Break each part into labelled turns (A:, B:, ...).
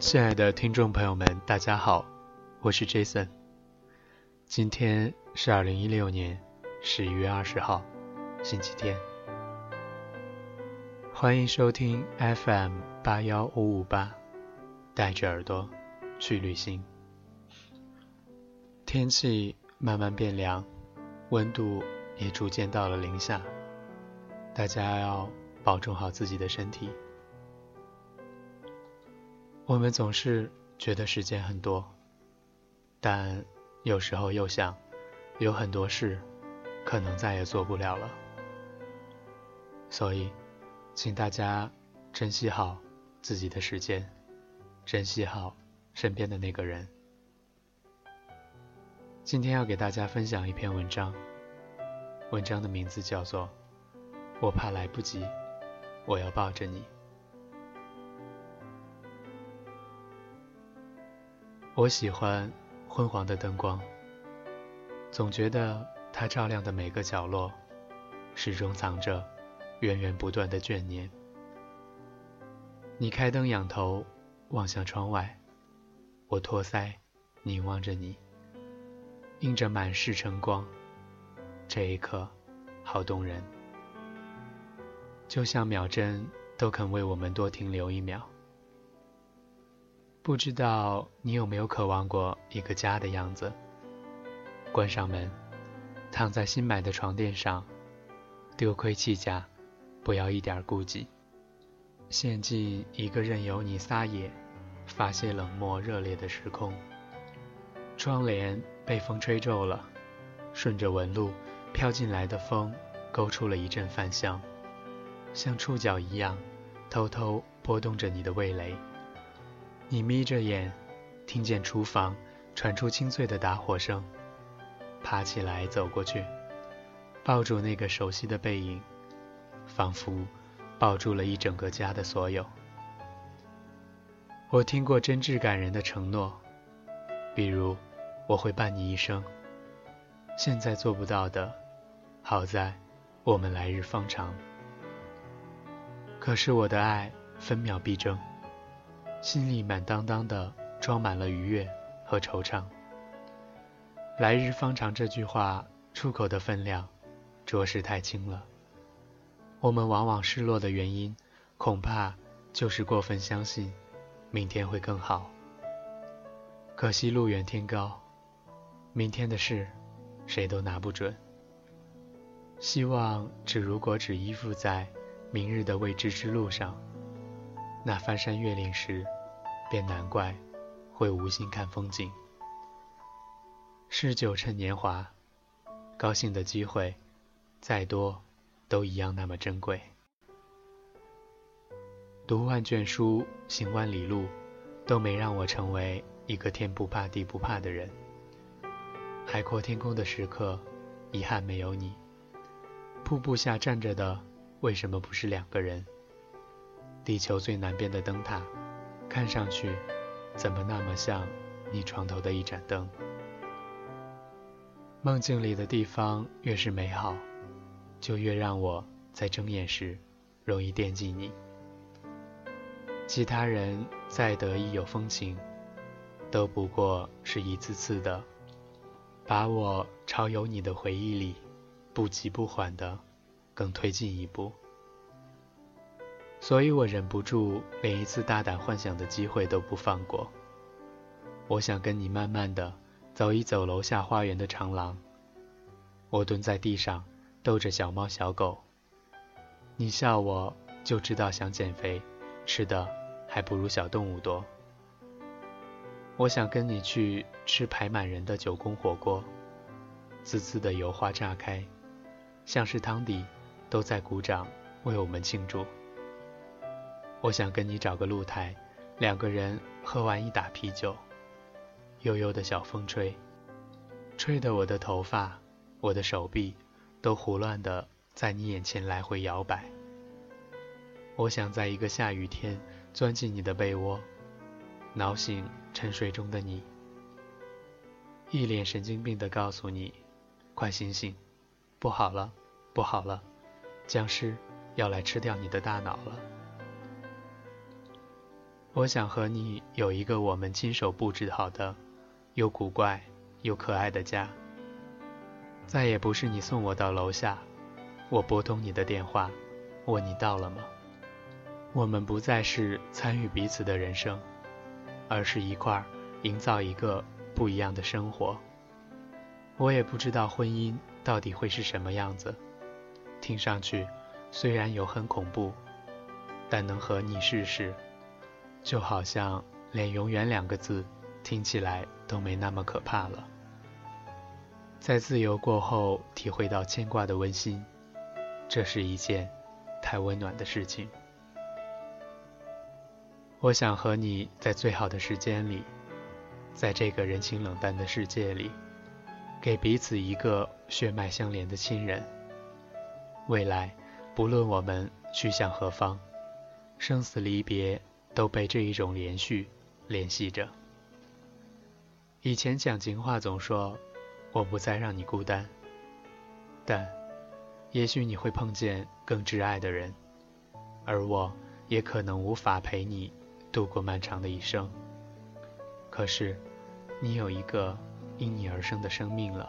A: 亲爱的听众朋友们，大家好，我是 Jason。今天是二零一六年十一月二十号，星期天。欢迎收听 FM 八幺五五八，带着耳朵去旅行。天气慢慢变凉，温度也逐渐到了零下，大家要保重好自己的身体。我们总是觉得时间很多，但有时候又想，有很多事可能再也做不了了。所以，请大家珍惜好自己的时间，珍惜好身边的那个人。今天要给大家分享一篇文章，文章的名字叫做《我怕来不及，我要抱着你》。我喜欢昏黄的灯光，总觉得它照亮的每个角落，始终藏着源源不断的眷念。你开灯仰头望向窗外，我托腮凝望着你，映着满室晨光，这一刻好动人，就像秒针都肯为我们多停留一秒。不知道你有没有渴望过一个家的样子？关上门，躺在新买的床垫上，丢盔弃甲，不要一点顾忌，陷进一个任由你撒野、发泄冷漠热烈的时空。窗帘被风吹皱了，顺着纹路飘进来的风，勾出了一阵饭香，像触角一样，偷偷拨动着你的味蕾。你眯着眼，听见厨房传出清脆的打火声，爬起来走过去，抱住那个熟悉的背影，仿佛抱住了一整个家的所有。我听过真挚感人的承诺，比如我会伴你一生。现在做不到的，好在我们来日方长。可是我的爱分秒必争。心里满当当的装满了愉悦和惆怅。来日方长这句话出口的分量，着实太轻了。我们往往失落的原因，恐怕就是过分相信明天会更好。可惜路远天高，明天的事谁都拿不准。希望只如果只依附在明日的未知之路上。那翻山越岭时，便难怪会无心看风景。嗜酒趁年华，高兴的机会再多，都一样那么珍贵。读万卷书，行万里路，都没让我成为一个天不怕地不怕的人。海阔天空的时刻，遗憾没有你。瀑布下站着的，为什么不是两个人？地球最南边的灯塔，看上去怎么那么像你床头的一盏灯？梦境里的地方越是美好，就越让我在睁眼时容易惦记你。其他人再得意有风情，都不过是一次次的把我朝有你的回忆里不急不缓的更推进一步。所以我忍不住，连一次大胆幻想的机会都不放过。我想跟你慢慢的走一走楼下花园的长廊。我蹲在地上逗着小猫小狗。你笑我就知道想减肥，吃的还不如小动物多。我想跟你去吃排满人的九宫火锅，滋滋的油花炸开，像是汤底都在鼓掌为我们庆祝。我想跟你找个露台，两个人喝完一打啤酒，悠悠的小风吹，吹得我的头发、我的手臂都胡乱的在你眼前来回摇摆。我想在一个下雨天钻进你的被窝，挠醒沉睡中的你，一脸神经病的告诉你：“快醒醒，不好了，不好了，僵尸要来吃掉你的大脑了。”我想和你有一个我们亲手布置好的，又古怪又可爱的家。再也不是你送我到楼下，我拨通你的电话，问你到了吗？我们不再是参与彼此的人生，而是一块儿营造一个不一样的生活。我也不知道婚姻到底会是什么样子，听上去虽然有很恐怖，但能和你试试。就好像连“永远”两个字听起来都没那么可怕了。在自由过后，体会到牵挂的温馨，这是一件太温暖的事情。我想和你在最好的时间里，在这个人情冷淡的世界里，给彼此一个血脉相连的亲人。未来，不论我们去向何方，生死离别。都被这一种连续联系着。以前讲情话总说我不再让你孤单，但也许你会碰见更挚爱的人，而我也可能无法陪你度过漫长的一生。可是，你有一个因你而生的生命了，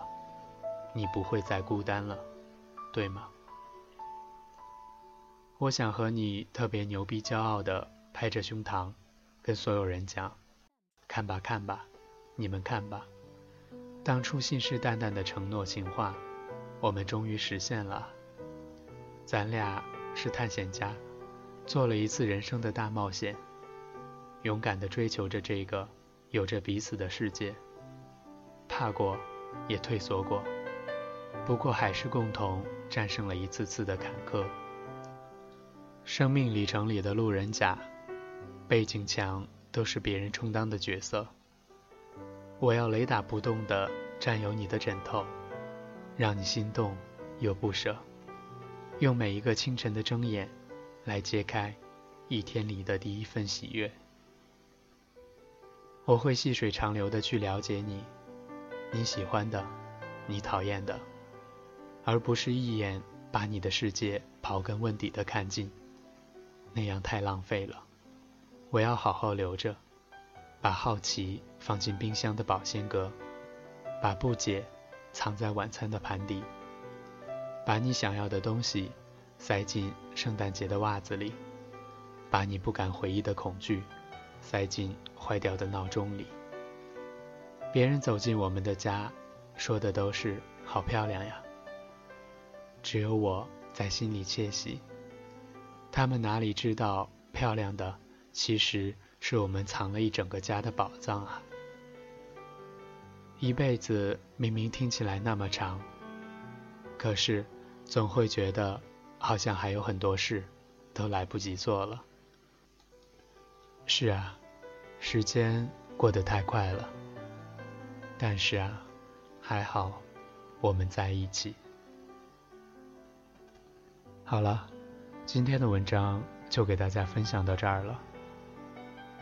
A: 你不会再孤单了，对吗？我想和你特别牛逼、骄傲的。拍着胸膛，跟所有人讲：“看吧，看吧，你们看吧，当初信誓旦旦的承诺情话，我们终于实现了。咱俩是探险家，做了一次人生的大冒险，勇敢地追求着这个有着彼此的世界，怕过，也退缩过，不过还是共同战胜了一次次的坎坷。生命里程里的路人甲。”背景墙都是别人充当的角色。我要雷打不动地占有你的枕头，让你心动又不舍，用每一个清晨的睁眼，来揭开一天里的第一份喜悦。我会细水长流地去了解你，你喜欢的，你讨厌的，而不是一眼把你的世界刨根问底的看尽，那样太浪费了。我要好好留着，把好奇放进冰箱的保鲜格，把不解藏在晚餐的盘底，把你想要的东西塞进圣诞节的袜子里，把你不敢回忆的恐惧塞进坏掉的闹钟里。别人走进我们的家，说的都是“好漂亮呀”，只有我在心里窃喜。他们哪里知道漂亮的？其实是我们藏了一整个家的宝藏啊！一辈子明明听起来那么长，可是总会觉得好像还有很多事都来不及做了。是啊，时间过得太快了。但是啊，还好我们在一起。好了，今天的文章就给大家分享到这儿了。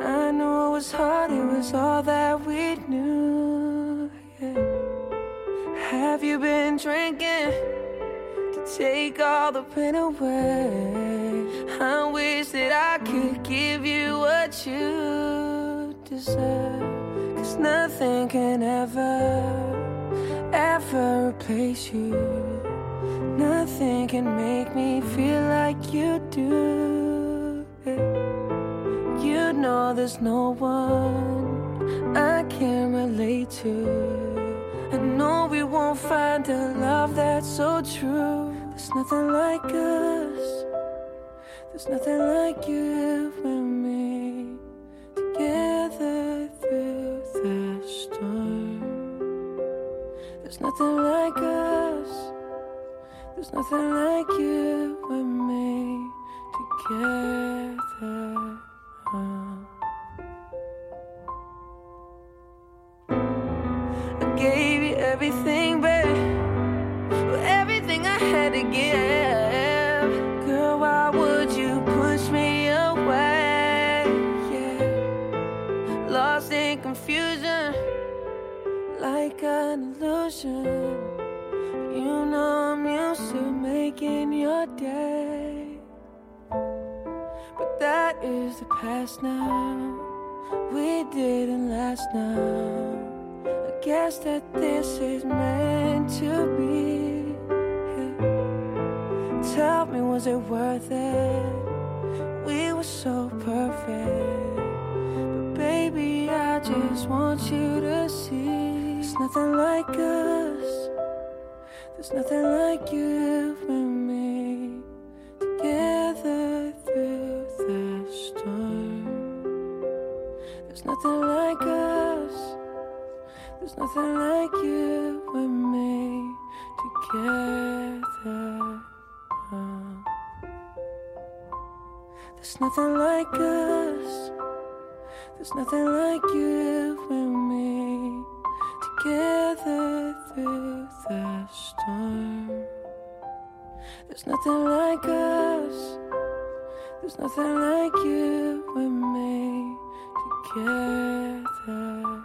B: I know it was hard, it was all that we knew. Yeah. Have you been drinking to take all the pain away? I wish that I could give you what you deserve. Cause nothing can ever, ever replace you. Nothing can make me feel like you do. Know there's no one I can relate to. I know we won't find a love that's so true. There's nothing like us. There's nothing like you and me together through the storm. There's nothing like us. There's nothing like you Yeah, Girl, why would you push me away? Yeah. Lost in confusion, like an illusion. You know I'm used to making your day. But that is the past now. We didn't last now. I guess that this is meant to be. Tell me, was it worth it? We were so perfect. But baby, I just want you to see there's nothing like us. There's nothing like you and me together through the storm. There's nothing like us. There's nothing like you nothing like us. There's nothing like you and me together through the storm. There's nothing like us. There's nothing like you and me together.